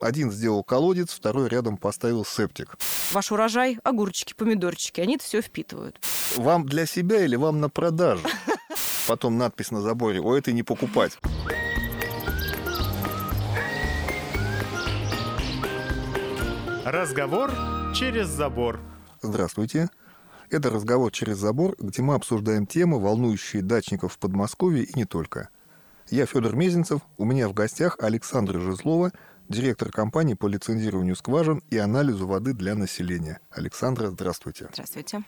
Один сделал колодец, второй рядом поставил септик. Ваш урожай, огурчики, помидорчики, они это все впитывают. Вам для себя или вам на продажу? Потом надпись на заборе, о, это не покупать. Разговор через забор. Здравствуйте. Это разговор через забор, где мы обсуждаем темы, волнующие дачников в Подмосковье и не только. Я Федор Мезенцев, у меня в гостях Александра Жезлова, директор компании по лицензированию скважин и анализу воды для населения. Александра, здравствуйте. Здравствуйте.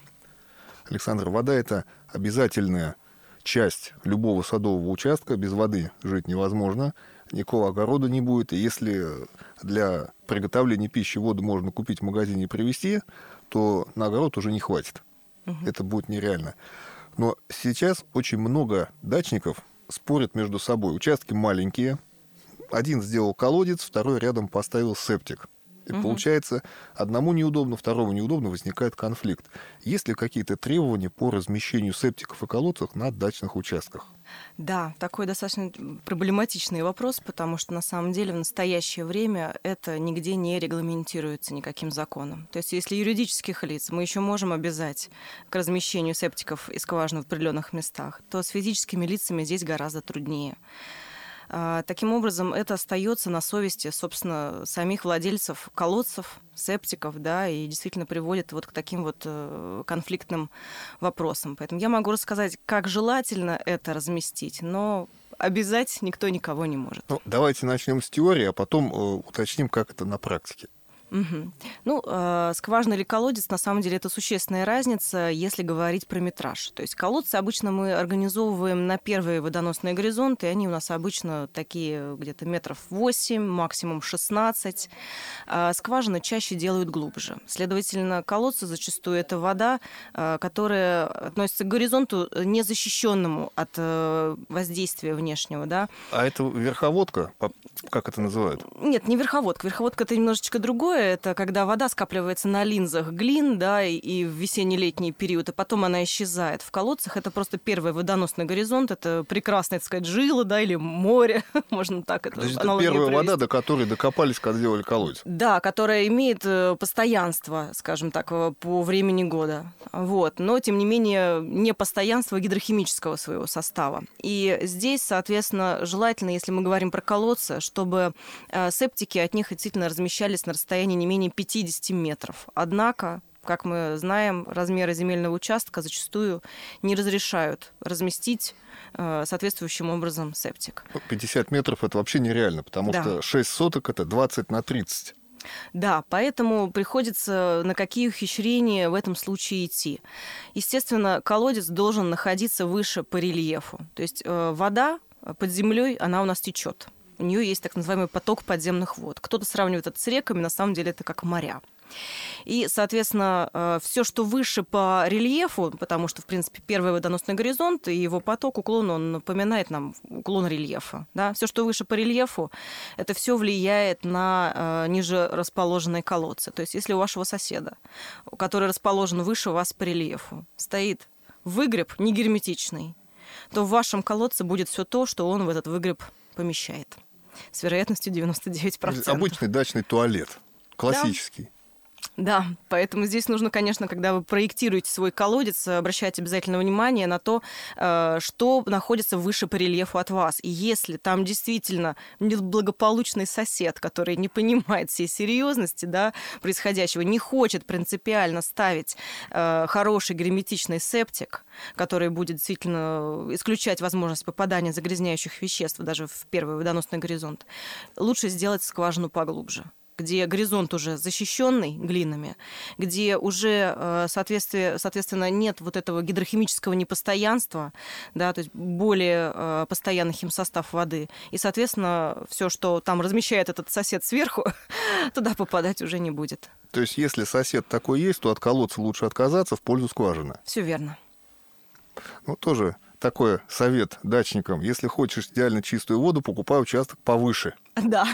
Александр, вода – это обязательная часть любого садового участка. Без воды жить невозможно, никакого огорода не будет. И если для приготовления пищи воду можно купить в магазине и привезти, то на огород уже не хватит. Угу. Это будет нереально. Но сейчас очень много дачников спорят между собой. Участки маленькие. Один сделал колодец, второй рядом поставил септик. И угу. получается, одному неудобно, второму неудобно, возникает конфликт. Есть ли какие-то требования по размещению септиков и колодцев на дачных участках? Да, такой достаточно проблематичный вопрос, потому что на самом деле в настоящее время это нигде не регламентируется никаким законом. То есть если юридических лиц мы еще можем обязать к размещению септиков и скважин в определенных местах, то с физическими лицами здесь гораздо труднее. А, таким образом, это остается на совести, собственно, самих владельцев колодцев, септиков, да, и действительно приводит вот к таким вот э, конфликтным вопросам. Поэтому я могу рассказать, как желательно это разместить, но обязать никто никого не может. Ну, давайте начнем с теории, а потом э, уточним, как это на практике. Угу. Ну, э, скважина или колодец, на самом деле, это существенная разница, если говорить про метраж. То есть колодцы обычно мы организовываем на первые водоносные горизонты, и они у нас обычно такие где-то метров 8, максимум 16. А скважины чаще делают глубже. Следовательно, колодцы зачастую это вода, э, которая относится к горизонту незащищенному от э, воздействия внешнего. Да? А это верховодка? Как это называют? Нет, не верховодка. Верховодка это немножечко другое это когда вода скапливается на линзах глин, да, и в весенне-летний период, и потом она исчезает. В колодцах это просто первый водоносный горизонт, это прекрасная, так сказать, жила, да, или море, можно так это То есть это первая провести. вода, до которой докопались, когда делали колодец? Да, которая имеет э, постоянство, скажем так, э, по времени года. Вот. Но, тем не менее, не постоянство гидрохимического своего состава. И здесь, соответственно, желательно, если мы говорим про колодцы, чтобы э, септики от них действительно размещались на расстоянии расстоянии не менее 50 метров. Однако как мы знаем, размеры земельного участка зачастую не разрешают разместить э, соответствующим образом септик. 50 метров это вообще нереально, потому да. что 6 соток это 20 на 30. Да, поэтому приходится на какие ухищрения в этом случае идти. Естественно, колодец должен находиться выше по рельефу. То есть э, вода под землей, она у нас течет у нее есть так называемый поток подземных вод. Кто-то сравнивает это с реками, на самом деле это как моря. И, соответственно, э, все, что выше по рельефу, потому что, в принципе, первый водоносный горизонт и его поток, уклон, он напоминает нам уклон рельефа. Да? Все, что выше по рельефу, это все влияет на э, ниже расположенные колодцы. То есть, если у вашего соседа, который расположен выше вас по рельефу, стоит выгреб негерметичный, то в вашем колодце будет все то, что он в этот выгреб помещает с вероятностью 99%. Обычный дачный туалет, классический. Да. Да, поэтому здесь нужно, конечно, когда вы проектируете свой колодец, обращать обязательно внимание на то, э, что находится выше по рельефу от вас. И если там действительно благополучный сосед, который не понимает всей серьезности да, происходящего, не хочет принципиально ставить э, хороший герметичный септик, который будет действительно исключать возможность попадания загрязняющих веществ даже в первый водоносный горизонт, лучше сделать скважину поглубже где горизонт уже защищенный глинами, где уже, э, соответствие, соответственно, нет вот этого гидрохимического непостоянства, да, то есть более э, постоянный химсостав воды. И, соответственно, все, что там размещает этот сосед сверху, туда попадать уже не будет. То есть, если сосед такой есть, то от колодца лучше отказаться в пользу скважины. Все верно. Ну, тоже такой совет дачникам. Если хочешь идеально чистую воду, покупай участок повыше. Да.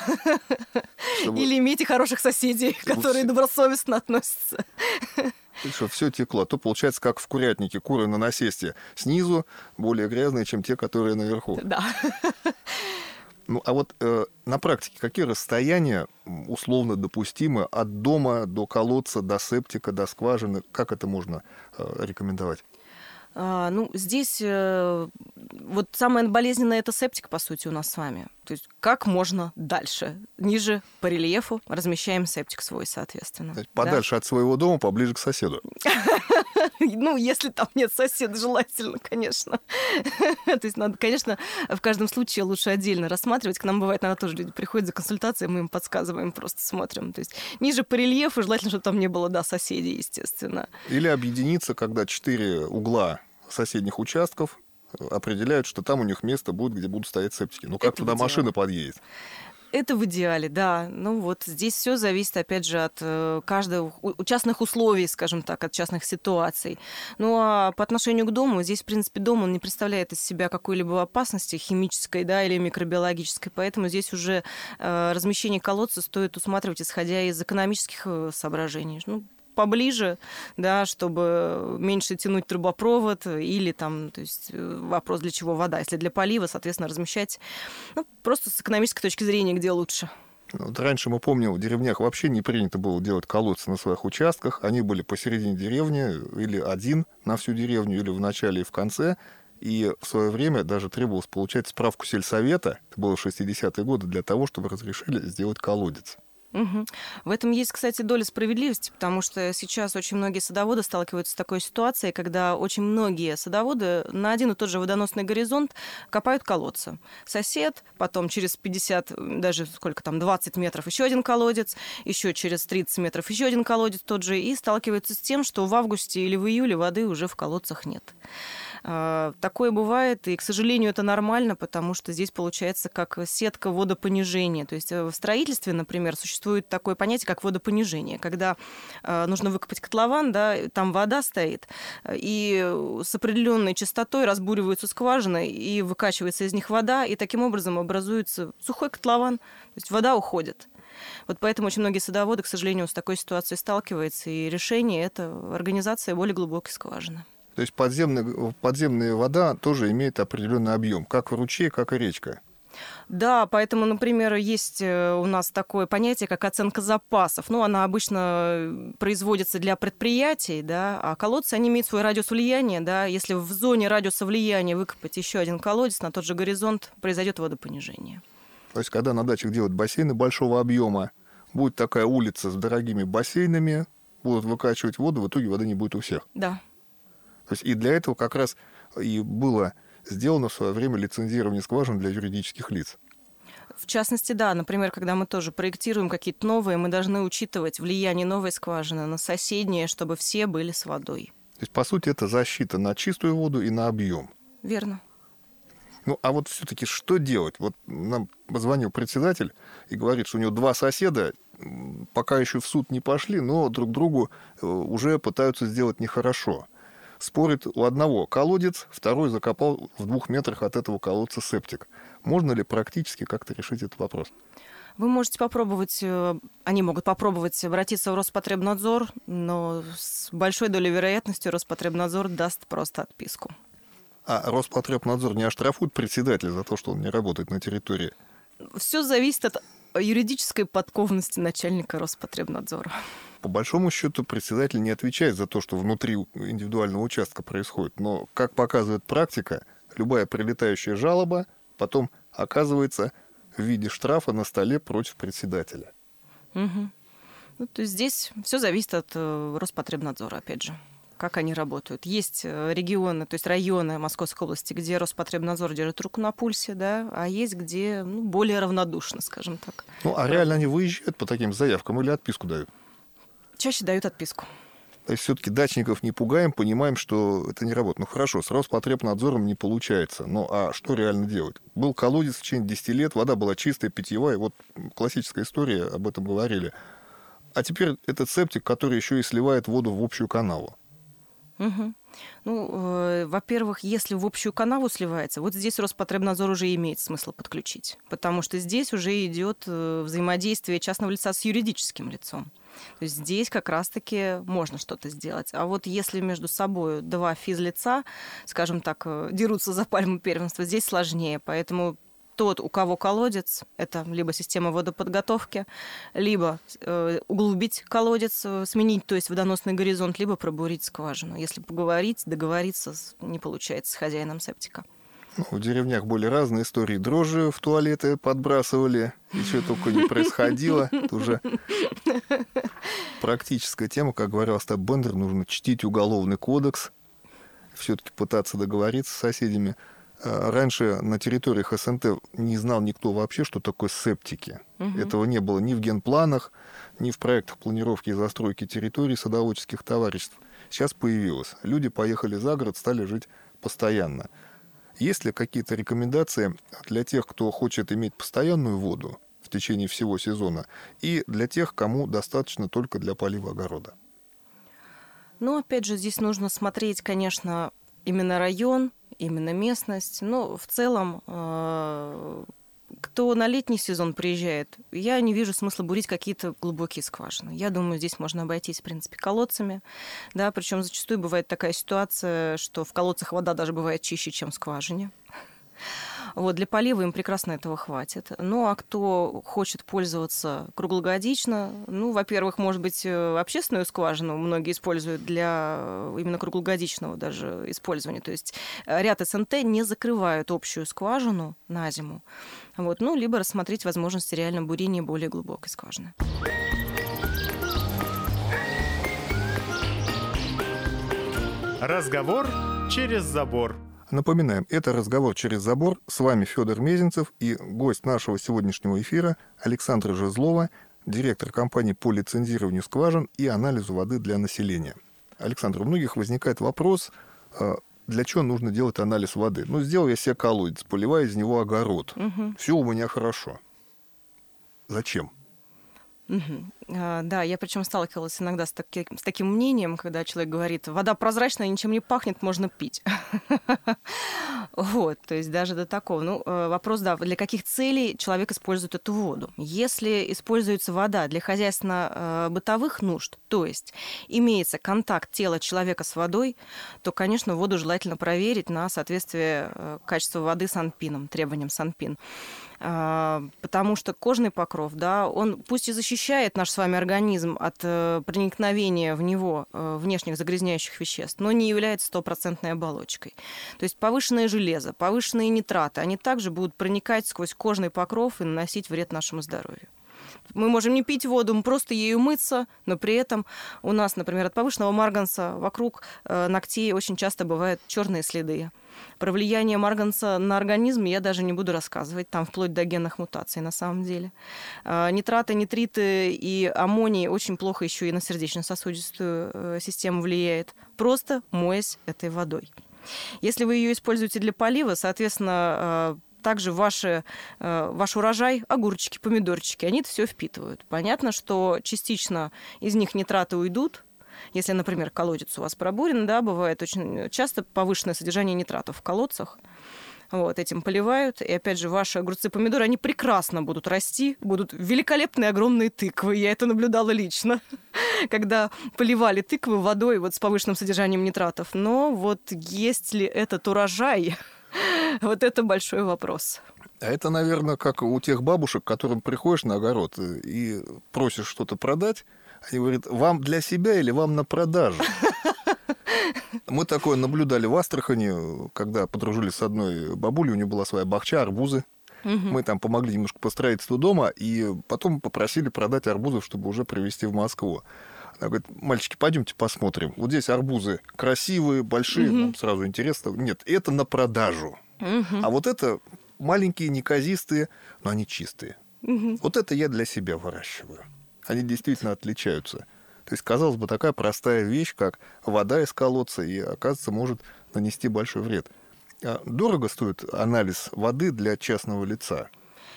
Чтобы... Или имейте хороших соседей, Чтобы которые добросовестно относятся. Чтобы все текло. А то получается, как в курятнике, куры на насесте снизу более грязные, чем те, которые наверху. Да. Ну, а вот э, на практике какие расстояния условно допустимы от дома до колодца, до септика, до скважины? Как это можно э, рекомендовать? А, ну, здесь э, вот самое болезненное это септик, по сути, у нас с вами. То есть как можно дальше? Ниже по рельефу размещаем септик свой, соответственно. Подальше да? от своего дома, поближе к соседу. Ну, если там нет соседа, желательно, конечно. То есть надо, конечно, в каждом случае лучше отдельно рассматривать. К нам бывает, надо тоже люди приходят за консультацией, мы им подсказываем, просто смотрим. То есть ниже по рельефу желательно, чтобы там не было, да, соседей, естественно. Или объединиться, когда четыре угла соседних участков определяют, что там у них место будет, где будут стоять септики. Ну, как Это туда машина подъедет? Это в идеале, да. Ну вот здесь все зависит, опять же, от э, каждого у частных условий, скажем так, от частных ситуаций. Ну а по отношению к дому, здесь, в принципе, дом, он не представляет из себя какой-либо опасности химической, да, или микробиологической, поэтому здесь уже э, размещение колодца стоит усматривать, исходя из экономических э, соображений. Ну, поближе, да, чтобы меньше тянуть трубопровод или там, то есть э, вопрос для чего вода. Если для полива, соответственно, размещать ну, просто с экономической точки зрения, где лучше. Вот раньше мы помним, в деревнях вообще не принято было делать колодцы на своих участках. Они были посередине деревни, или один на всю деревню, или в начале и в конце. И в свое время даже требовалось получать справку сельсовета, это было 60-е годы, для того, чтобы разрешили сделать колодец. Угу. В этом есть, кстати, доля справедливости, потому что сейчас очень многие садоводы сталкиваются с такой ситуацией, когда очень многие садоводы на один и тот же водоносный горизонт копают колодцы. Сосед, потом через 50, даже сколько там, 20 метров еще один колодец, еще через 30 метров еще один колодец тот же, и сталкиваются с тем, что в августе или в июле воды уже в колодцах нет. А, такое бывает, и, к сожалению, это нормально, потому что здесь получается как сетка водопонижения. То есть э, в строительстве, например, существует такое понятие, как водопонижение, когда а, нужно выкопать котлован, да, там вода стоит, и с определенной частотой разбуриваются скважины, и выкачивается из них вода, и таким образом образуется сухой котлован, то есть вода уходит. Вот поэтому очень многие садоводы, к сожалению, с такой ситуацией сталкиваются, и решение – это организация более глубокой скважины. То есть подземная, подземная вода тоже имеет определенный объем, как в ручье, как и речка. Да, поэтому, например, есть э, у нас такое понятие, как оценка запасов. Ну, она обычно производится для предприятий, да, а колодцы, они имеют свой радиус влияния, да. Если в зоне радиуса влияния выкопать еще один колодец на тот же горизонт, произойдет водопонижение. То есть, когда на дачах делают бассейны большого объема, будет такая улица с дорогими бассейнами, будут выкачивать воду, в итоге воды не будет у всех. Да. То есть и для этого как раз и было сделано в свое время лицензирование скважин для юридических лиц. В частности, да, например, когда мы тоже проектируем какие-то новые, мы должны учитывать влияние новой скважины на соседние, чтобы все были с водой. То есть, по сути, это защита на чистую воду и на объем. Верно. Ну, а вот все-таки что делать? Вот нам позвонил председатель и говорит, что у него два соседа, пока еще в суд не пошли, но друг другу э, уже пытаются сделать нехорошо спорит у одного колодец, второй закопал в двух метрах от этого колодца септик. Можно ли практически как-то решить этот вопрос? Вы можете попробовать, э, они могут попробовать обратиться в Роспотребнадзор, но с большой долей вероятности Роспотребнадзор даст просто отписку. А Роспотребнадзор не оштрафует председателя за то, что он не работает на территории? Все зависит от юридической подкованности начальника Роспотребнадзора по большому счету председатель не отвечает за то, что внутри индивидуального участка происходит. Но, как показывает практика, любая прилетающая жалоба потом оказывается в виде штрафа на столе против председателя. Угу. Ну, то есть здесь все зависит от э, Роспотребнадзора, опять же как они работают. Есть э, регионы, то есть районы Московской области, где Роспотребнадзор держит руку на пульсе, да, а есть где ну, более равнодушно, скажем так. Ну, а реально они выезжают по таким заявкам или отписку дают? Чаще дают отписку. Все-таки дачников не пугаем, понимаем, что это не работает. Ну хорошо, с Роспотребнадзором не получается. Ну а что реально делать? Был колодец в течение 10 лет, вода была чистая, питьевая. Вот классическая история, об этом говорили. А теперь этот септик, который еще и сливает воду в общую канаву. Угу. Ну, э, во-первых, если в общую канаву сливается, вот здесь Роспотребнадзор уже имеет смысл подключить, потому что здесь уже идет э, взаимодействие частного лица с юридическим лицом. То есть здесь как раз-таки можно что-то сделать. А вот если между собой два физлица, скажем так, э, дерутся за пальму первенства, здесь сложнее. Поэтому тот, у кого колодец, это либо система водоподготовки, либо э, углубить колодец, э, сменить, то есть водоносный горизонт, либо пробурить скважину. Если поговорить, договориться не получается с хозяином септика. Ну, в деревнях были разные истории. Дрожжи в туалеты подбрасывали, и что только не происходило. Это уже практическая тема. Как говорил Остап Бендер, нужно чтить уголовный кодекс, все-таки пытаться договориться с соседями. А раньше на территориях СНТ не знал никто вообще, что такое септики. Угу. Этого не было ни в генпланах, ни в проектах планировки и застройки территорий садоводческих товариществ. Сейчас появилось. Люди поехали за город, стали жить постоянно. Есть ли какие-то рекомендации для тех, кто хочет иметь постоянную воду в течение всего сезона, и для тех, кому достаточно только для полива огорода? Ну, опять же, здесь нужно смотреть, конечно, именно район, именно местность. Но в целом э, кто на летний сезон приезжает, я не вижу смысла бурить какие-то глубокие скважины. Я думаю, здесь можно обойтись, в принципе, колодцами. Да, причем зачастую бывает такая ситуация, что в колодцах вода даже бывает чище, чем в скважине. Вот, для полива им прекрасно этого хватит. Ну, а кто хочет пользоваться круглогодично, ну, во-первых, может быть, э, общественную скважину многие используют для э, именно круглогодичного даже использования. То есть э, ряд СНТ не закрывают общую скважину на зиму. Вот, ну, либо рассмотреть возможность реально бурения более глубокой скважины. Разговор через забор. Напоминаем, это «Разговор через забор». С вами Федор Мезенцев и гость нашего сегодняшнего эфира Александра Жезлова, директор компании по лицензированию скважин и анализу воды для населения. Александр, у многих возникает вопрос, а, для чего нужно делать анализ воды? Ну, сделал я себе колодец, поливаю из него огород. Угу. Все у меня хорошо. Зачем? Угу. Да, я причем сталкивалась иногда с, таки, с таким мнением, когда человек говорит, вода прозрачная, ничем не пахнет, можно пить. Вот, то есть даже до такого. Ну, э, вопрос, да, для каких целей человек использует эту воду? Если используется вода для хозяйственно-бытовых нужд, то есть имеется контакт тела человека с водой, то, конечно, воду желательно проверить на соответствие э, качеству воды санпином, требованиям санпин. А, потому что кожный покров, да, он пусть и защищает наш с вами организм от э, проникновения в него э, внешних загрязняющих веществ, но не является стопроцентной оболочкой. То есть повышенное железо, повышенные нитраты, они также будут проникать сквозь кожный покров и наносить вред нашему здоровью. Мы можем не пить воду, мы просто ею мыться, но при этом у нас, например, от повышенного марганца вокруг э, ногтей очень часто бывают черные следы. Про влияние марганца на организм я даже не буду рассказывать, там вплоть до генных мутаций на самом деле. А, нитраты, нитриты и аммоний очень плохо еще и на сердечно-сосудистую э, систему влияет, просто моясь этой водой. Если вы ее используете для полива, соответственно, э, также ваши, э, ваш урожай, огурчики, помидорчики, они это все впитывают. Понятно, что частично из них нитраты уйдут, если, например, колодец у вас пробурен, да, бывает очень часто повышенное содержание нитратов в колодцах. Вот, этим поливают. И опять же, ваши огурцы, помидоры, они прекрасно будут расти, будут великолепные огромные тыквы. Я это наблюдала лично, когда поливали тыквы водой вот с повышенным содержанием нитратов. Но вот есть ли этот урожай, вот это большой вопрос. А это, наверное, как у тех бабушек, к которым приходишь на огород и просишь что-то продать, они говорят, вам для себя или вам на продажу? Мы такое наблюдали в Астрахани, когда подружились с одной бабулей, у нее была своя бахча, арбузы. Угу. Мы там помогли немножко по строительству дома, и потом попросили продать арбузов, чтобы уже привезти в Москву. Она говорит, мальчики, пойдемте посмотрим. Вот здесь арбузы красивые, большие, угу. нам сразу интересно. Нет, это на продажу. Угу. А вот это маленькие, неказистые, но они чистые. Угу. Вот это я для себя выращиваю они действительно отличаются. То есть, казалось бы, такая простая вещь, как вода из колодца, и, оказывается, может нанести большой вред. А дорого стоит анализ воды для частного лица?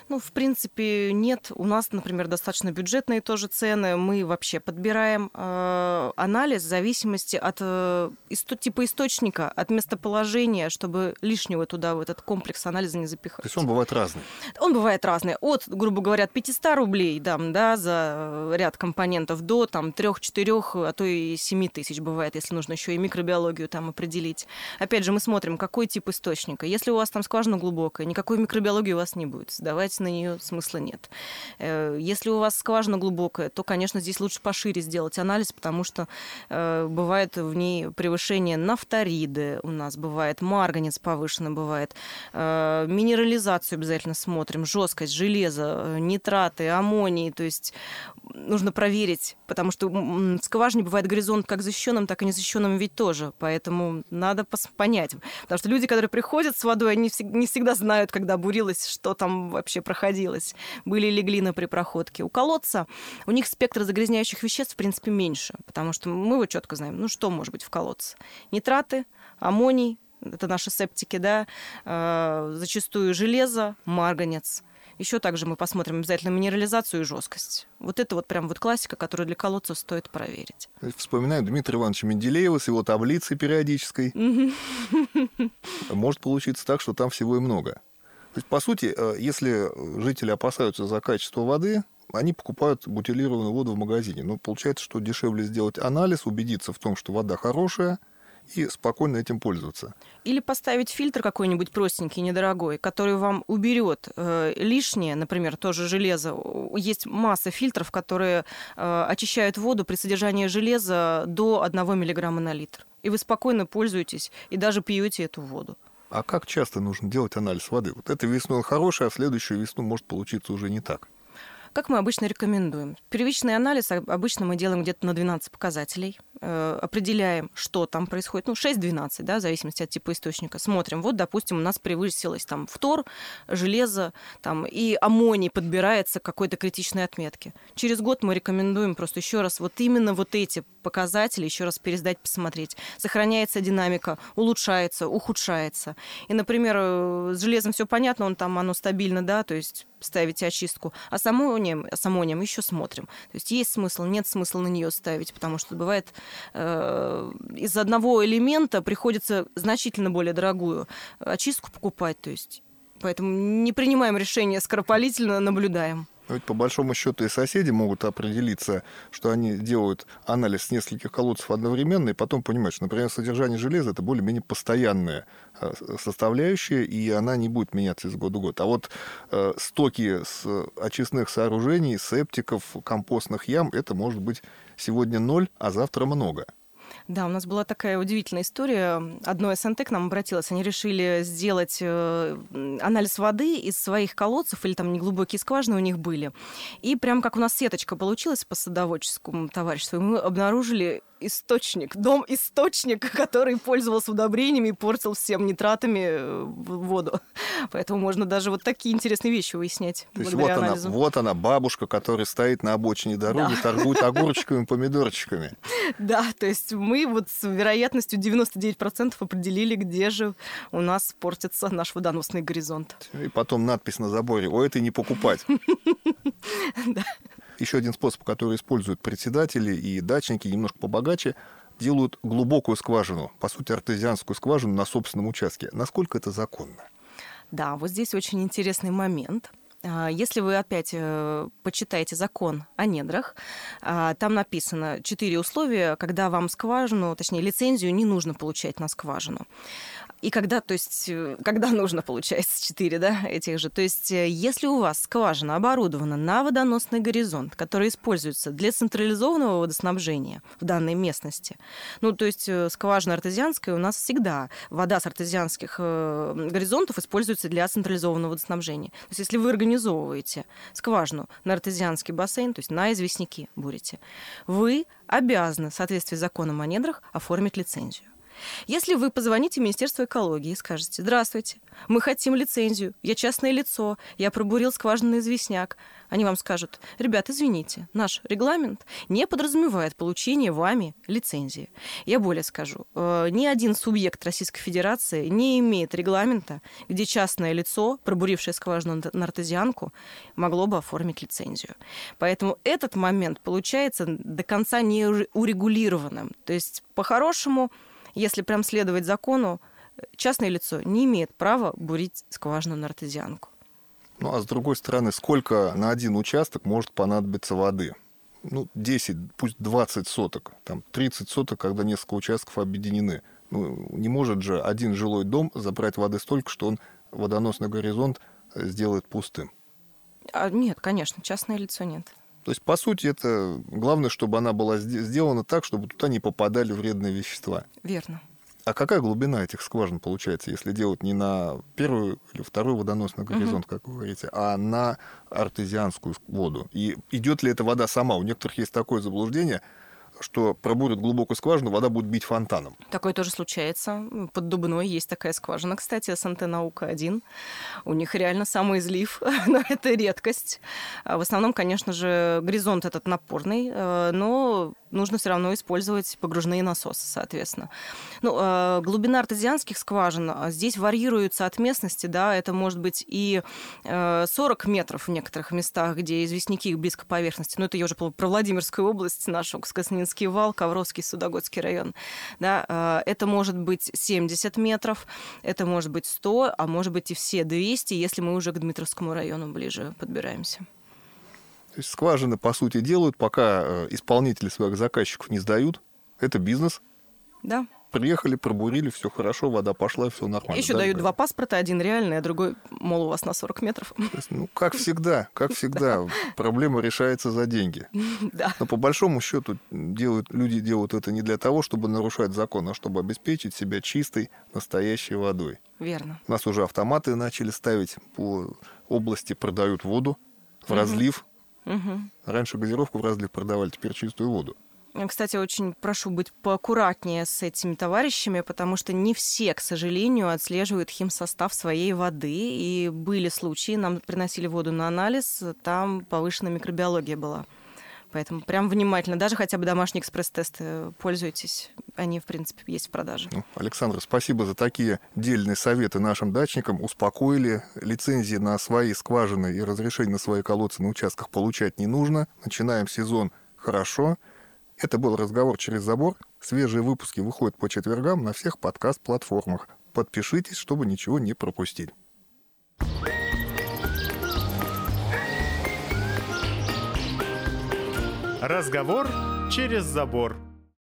Ну, в принципе, нет. У нас, например, достаточно бюджетные тоже цены. Мы вообще подбираем э, анализ в зависимости от э, исто- типа источника, от местоположения, чтобы лишнего туда в этот комплекс анализа не запихать. То есть он бывает разный. Он бывает разный. От, грубо говоря, от 500 рублей там, да, за ряд компонентов до там, 3-4, а то и 7 тысяч бывает, если нужно еще и микробиологию там определить. Опять же, мы смотрим, какой тип источника. Если у вас там скважина глубокая, никакой микробиологии у вас не будет. Сдавать на нее смысла нет. Э, если у вас скважина глубокая, то, конечно, здесь лучше пошире сделать анализ, потому что э, бывает в ней превышение нафториды у нас, бывает марганец повышенный, бывает. Э, минерализацию обязательно смотрим, жесткость, железо, нитраты, аммоний, то есть нужно проверить, потому что в скважине бывает горизонт как защищенным, так и незащищенным ведь тоже, поэтому надо понять. Потому что люди, которые приходят с водой, они не всегда знают, когда бурилось, что там вообще проходилось, были ли глины при проходке. У колодца у них спектр загрязняющих веществ, в принципе, меньше, потому что мы его четко знаем. Ну, что может быть в колодце? Нитраты, аммоний, это наши септики, да, э, зачастую железо, марганец. Еще также мы посмотрим обязательно минерализацию и жесткость. Вот это вот прям вот классика, которую для колодца стоит проверить. Вспоминаю Дмитрия Ивановича Менделеева с его таблицей периодической. Может получиться так, что там всего и много. То есть, по сути, э, если жители опасаются за качество воды, они покупают бутилированную воду в магазине. Но получается, что дешевле сделать анализ, убедиться в том, что вода хорошая, и спокойно этим пользоваться. Или поставить фильтр какой-нибудь простенький, недорогой, который вам уберет э, лишнее, например, тоже железо. Есть масса фильтров, которые э, очищают воду при содержании железа до 1 миллиграмма на литр. И вы спокойно пользуетесь и даже пьете эту воду. А как часто нужно делать анализ воды? Вот этой весной хороший, а следующую весну может получиться уже не так. Как мы обычно рекомендуем? Первичный анализ обычно мы делаем где-то на 12 показателей. Э, определяем, что там происходит. Ну, 6-12, да, в зависимости от типа источника. Смотрим. Вот, допустим, у нас превысилось там фтор, железо, там, и аммоний подбирается к какой-то критичной отметке. Через год мы рекомендуем просто еще раз вот именно вот эти показатели еще раз пересдать, посмотреть. Сохраняется динамика, улучшается, ухудшается. И, например, э, с железом все понятно, он там, оно стабильно, да, то есть ставите очистку. А с аммонием, с аммонием еще смотрим. То есть есть смысл, нет смысла на нее ставить, потому что бывает э, из одного элемента приходится значительно более дорогую очистку покупать. То есть поэтому не принимаем решение скоропалительно, наблюдаем. Но ведь по большому счету и соседи могут определиться, что они делают анализ нескольких колодцев одновременно, и потом понимать, что, например, содержание железа это более-менее постоянная э, составляющая, и она не будет меняться из года в год. А вот э, стоки с очистных сооружений, септиков, компостных ям, это может быть сегодня ноль, а завтра много. Да, у нас была такая удивительная история. Одно СНТ к нам обратилось. Они решили сделать э, анализ воды из своих колодцев, или там неглубокие скважины у них были. И прям как у нас сеточка получилась по садоводческому товариществу, мы обнаружили источник, дом-источник, который пользовался удобрениями и портил всем нитратами э, воду. Поэтому можно даже вот такие интересные вещи выяснять. То есть вот она, вот она, бабушка, которая стоит на обочине дороги, да. торгует огурчиками, помидорчиками. Да, то есть мы вот с вероятностью 99% определили, где же у нас портится наш водоносный горизонт. И потом надпись на заборе «О, это не покупать». Да еще один способ, который используют председатели и дачники, немножко побогаче, делают глубокую скважину, по сути, артезианскую скважину на собственном участке. Насколько это законно? Да, вот здесь очень интересный момент. А, если вы опять э, почитаете закон о недрах, а, там написано четыре условия, когда вам скважину, точнее лицензию не нужно получать на скважину. И когда, то есть, э, когда нужно, получается, 4, да, этих же. То есть, э, если у вас скважина оборудована на водоносный горизонт, который используется для централизованного водоснабжения в данной местности, ну, то есть, э, скважина артезианская у нас всегда, вода с артезианских горизонтов используется для централизованного водоснабжения. То есть, если вы организовываете скважину на артезианский бассейн, то есть на известняки бурите, вы обязаны в соответствии с законом о недрах оформить лицензию. Если вы позвоните в Министерство экологии и скажете, здравствуйте, мы хотим лицензию, я частное лицо, я пробурил скважинный известняк, они вам скажут, ребят, извините, наш регламент не подразумевает получение вами лицензии. Я более скажу, э, ни один субъект Российской Федерации не имеет регламента, где частное лицо, пробурившее скважину на артезианку, могло бы оформить лицензию. Поэтому этот момент получается до конца не урегулированным. То есть, по-хорошему, если прям следовать закону, частное лицо не имеет права бурить скважину на артезианку. Ну, а с другой стороны, сколько на один участок может понадобиться воды? Ну, 10, пусть 20 соток, там 30 соток, когда несколько участков объединены. Ну, не может же один жилой дом забрать воды столько, что он водоносный горизонт сделает пустым. А, нет, конечно, частное лицо нет. То есть, по сути, это главное, чтобы она была сделана так, чтобы туда не попадали вредные вещества. Верно. А какая глубина этих скважин получается, если делать не на первую или второй водоносный горизонт, угу. как вы говорите, а на артезианскую воду? И идет ли эта вода сама? У некоторых есть такое заблуждение – что пробурят глубокую скважину, вода будет бить фонтаном. Такое тоже случается. Под Дубной есть такая скважина, кстати, СНТ «Наука-1». У них реально самый излив, но это редкость. А в основном, конечно же, горизонт этот напорный, э, но нужно все равно использовать погружные насосы, соответственно. Ну, э, глубина артезианских скважин а, здесь варьируется от местности, да, это может быть и 40 э, метров в некоторых местах, где известняки близко поверхности, но это я уже про Владимирскую область, нашу Каснинский вал, Ковровский, Судогодский район, да, э, это может быть 70 метров, это может быть 100, а может быть и все 200, если мы уже к Дмитровскому району ближе подбираемся. То есть скважины, по сути, делают, пока э, исполнители своих заказчиков не сдают. Это бизнес. Да. Приехали, пробурили, все хорошо, вода пошла, все нормально. Еще да, дают да. два паспорта, один реальный, а другой, мол, у вас на 40 метров. Есть, ну, как всегда, как всегда, проблема решается за деньги. Да. Но по большому счету делают, люди делают это не для того, чтобы нарушать закон, а чтобы обеспечить себя чистой, настоящей водой. Верно. У нас уже автоматы начали ставить по области, продают воду в разлив, Угу. Раньше газировку в разлив продавали, теперь чистую воду. Кстати, очень прошу быть поаккуратнее с этими товарищами, потому что не все, к сожалению, отслеживают химсостав своей воды. И были случаи, нам приносили воду на анализ, там повышенная микробиология была. Поэтому прям внимательно, даже хотя бы домашние экспресс-тесты пользуйтесь. Они, в принципе, есть в продаже. Ну, Александр, спасибо за такие дельные советы нашим дачникам. Успокоили. Лицензии на свои скважины и разрешение на свои колодцы на участках получать не нужно. Начинаем сезон хорошо. Это был разговор через забор. Свежие выпуски выходят по четвергам на всех подкаст-платформах. Подпишитесь, чтобы ничего не пропустить. Разговор через забор.